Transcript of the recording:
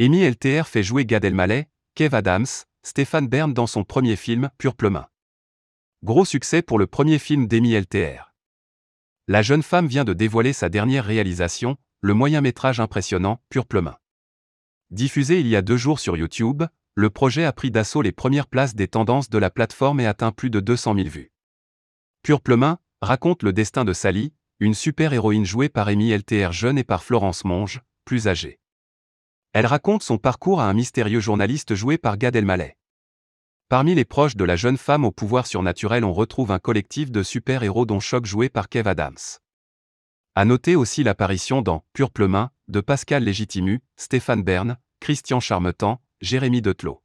Amy LTR fait jouer Gad Elmaleh, Kev Adams, Stéphane Bern dans son premier film, Pure Main. Gros succès pour le premier film d'Amy LTR. La jeune femme vient de dévoiler sa dernière réalisation, le moyen-métrage impressionnant, Pure Main. Diffusé il y a deux jours sur YouTube, le projet a pris d'assaut les premières places des tendances de la plateforme et atteint plus de 200 000 vues. Pure Main raconte le destin de Sally, une super-héroïne jouée par Amy LTR jeune et par Florence Monge, plus âgée. Elle raconte son parcours à un mystérieux journaliste joué par Gad Elmaleh. Parmi les proches de la jeune femme au pouvoir surnaturel, on retrouve un collectif de super-héros dont Choc joué par Kev Adams. À noter aussi l'apparition dans Pure Pleumin de Pascal Légitimu, Stéphane Bern, Christian Charmetan, Jérémy Detelot.